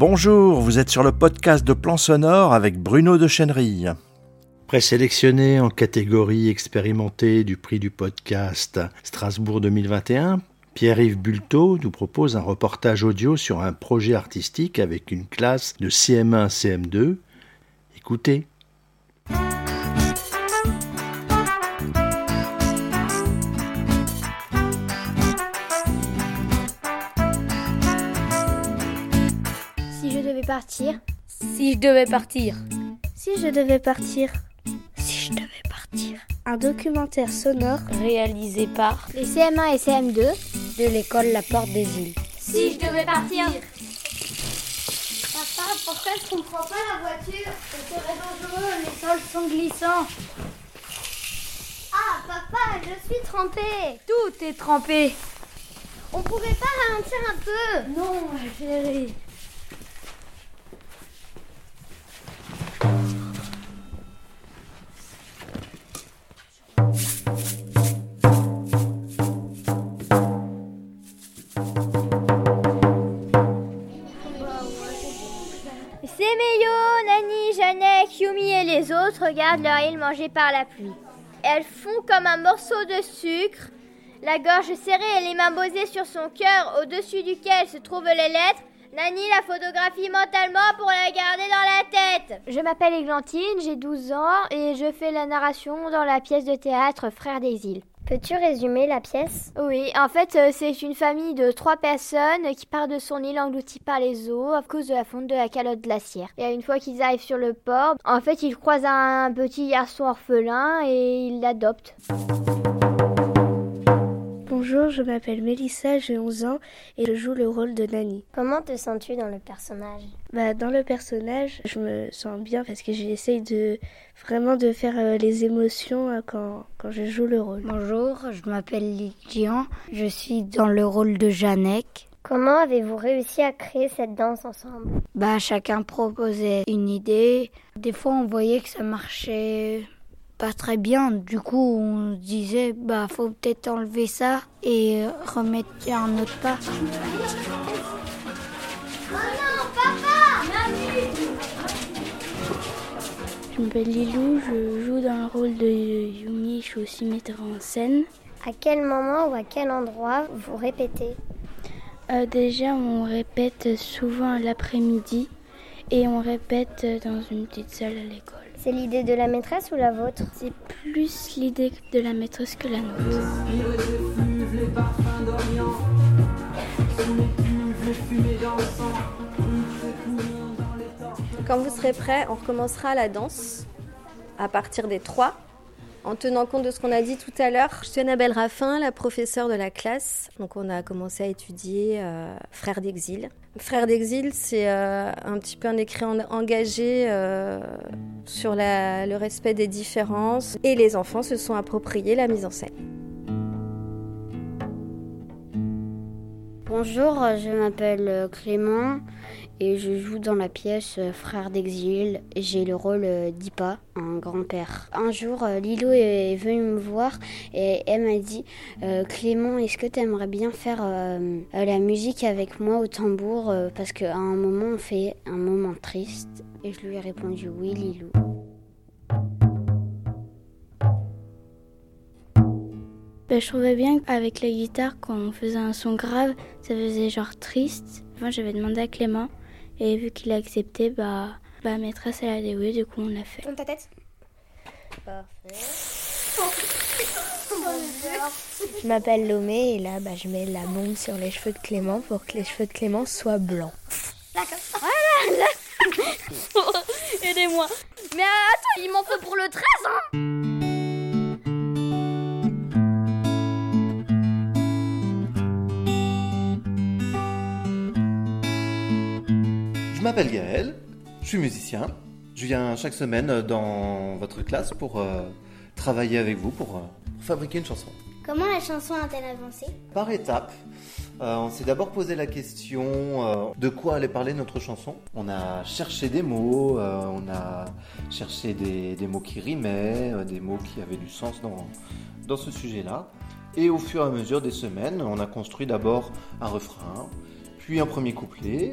Bonjour, vous êtes sur le podcast de Plan Sonore avec Bruno de Chenery. Présélectionné en catégorie expérimentée du prix du podcast Strasbourg 2021, Pierre-Yves Bulto nous propose un reportage audio sur un projet artistique avec une classe de CM1 CM2. Écoutez. Partir, Si je devais partir. si je devais partir, si je devais partir. Un documentaire sonore Réalisé par les CM1 et CM2 de l'école La Porte des Îles. Si je devais partir. Papa, pourquoi est-ce qu'on prend pas la voiture? C'est très dangereux, les sols sont glissants. Ah, papa, je suis trempée. Tout est trempé. On pourrait pas ralentir un peu? Non, chérie. Et les autres regardent leur île mangée par la pluie. Elles font comme un morceau de sucre, la gorge serrée et les mains posées sur son cœur au-dessus duquel se trouvent les lettres. Nani la photographie mentalement pour la garder dans la tête. Je m'appelle Églantine, j'ai 12 ans et je fais la narration dans la pièce de théâtre Frères des îles. Peux-tu résumer la pièce? Oui, en fait, euh, c'est une famille de trois personnes qui part de son île engloutie par les eaux à cause de la fonte de la calotte glaciaire. Et une fois qu'ils arrivent sur le port, en fait, ils croisent un petit garçon orphelin et ils l'adoptent. Bonjour, je m'appelle Mélissa, j'ai 11 ans et je joue le rôle de Nani. Comment te sens-tu dans le personnage? Bah, dans le personnage, je me sens bien parce que j'essaye de vraiment de faire euh, les émotions euh, quand, quand je joue le rôle. Bonjour, je m'appelle Lydian. Je suis dans le rôle de Janek. Comment avez-vous réussi à créer cette danse ensemble? Bah, chacun proposait une idée. Des fois, on voyait que ça marchait pas très bien. Du coup, on se disait, bah, faut peut-être enlever ça et remettre un autre pas. Oh non, papa Je m'appelle Lilou, je joue dans le rôle de Yumi, je suis aussi metteur en scène. À quel moment ou à quel endroit vous répétez? Euh, déjà, on répète souvent l'après-midi et on répète dans une petite salle à l'école. C'est l'idée de la maîtresse ou la vôtre? C'est plus l'idée de la maîtresse que la nôtre. Quand vous serez prêts, on recommencera la danse à partir des trois. En tenant compte de ce qu'on a dit tout à l'heure, je suis Annabelle Raffin, la professeure de la classe. Donc on a commencé à étudier euh, Frères d'exil. Frères d'exil, c'est euh, un petit peu un écrit en- engagé euh, sur le respect des différences. Et les enfants se sont appropriés la mise en scène. Bonjour, je m'appelle euh, Clément et je joue dans la pièce euh, Frères d'exil. J'ai le rôle euh, d'Ipa, un grand-père. Un jour, Lilo est venue me voir et elle m'a dit Clément, est-ce que tu aimerais bien faire la musique avec moi au tambour Parce qu'à un moment, on fait un moment triste. Et je lui ai répondu oui, Lilou. Bah, je trouvais bien qu'avec la guitare, quand on faisait un son grave, ça faisait genre triste. Moi, j'avais demandé à Clément et vu qu'il a accepté, bah, bah maîtresse, elle a dit oui, du coup, on l'a fait. Tourne ta tête. Je m'appelle Lomé et là bah, je mets la bombe sur les cheveux de Clément pour que les cheveux de Clément soient blancs. Aidez-moi. Mais attends, il m'en faut pour le 13 hein Je m'appelle Gaël, je suis musicien. Je viens chaque semaine dans votre classe pour euh, travailler avec vous, pour, euh, pour fabriquer une chanson. Comment la chanson a-t-elle avancé? Par étapes, euh, on s'est d'abord posé la question euh, de quoi allait parler notre chanson. On a cherché des mots, euh, on a cherché des, des mots qui rimaient, euh, des mots qui avaient du sens dans, dans ce sujet-là. Et au fur et à mesure des semaines, on a construit d'abord un refrain, puis un premier couplet,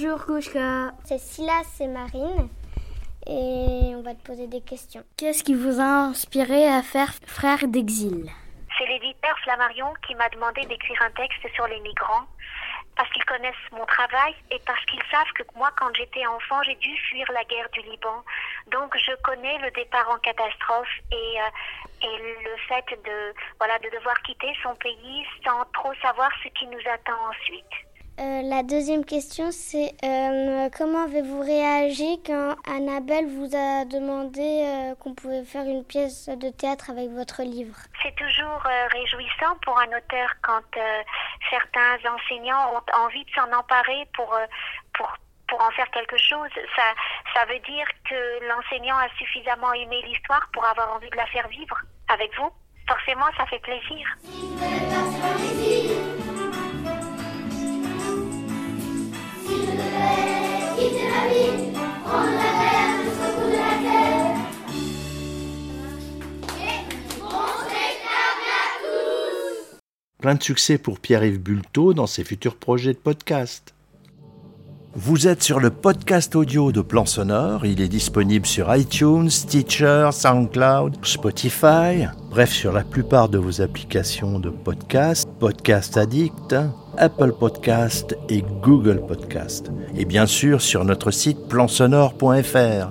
Bonjour Kouchka. C'est Silas et Marine et on va te poser des questions. Qu'est-ce qui vous a inspiré à faire Frères d'exil? C'est l'éditeur Flammarion qui m'a demandé d'écrire un texte sur les migrants parce qu'ils connaissent mon travail et parce qu'ils savent que moi, quand j'étais enfant, j'ai dû fuir la guerre du Liban. Donc, je connais le départ en catastrophe et, euh, et le fait de, voilà, de devoir quitter son pays sans trop savoir ce qui nous attend ensuite. Euh, la deuxième question, c'est euh, comment avez-vous réagi quand Annabelle vous a demandé euh, qu'on pouvait faire une pièce de théâtre avec votre livre? C'est toujours euh, réjouissant pour un auteur quand euh, certains enseignants ont envie de s'en emparer pour, euh, pour, pour en faire quelque chose. Ça, ça veut dire que l'enseignant a suffisamment aimé l'histoire pour avoir envie de la faire vivre avec vous. Forcément, ça fait plaisir. Plein de succès pour Pierre-Yves Bulto dans ses futurs projets de podcast. Vous êtes sur le podcast audio de Plan Sonore. Il est disponible sur iTunes, Stitcher, SoundCloud, Spotify, bref, sur la plupart de vos applications de podcast, Podcast Addict, Apple Podcast et Google Podcast. Et bien sûr sur notre site plansonore.fr.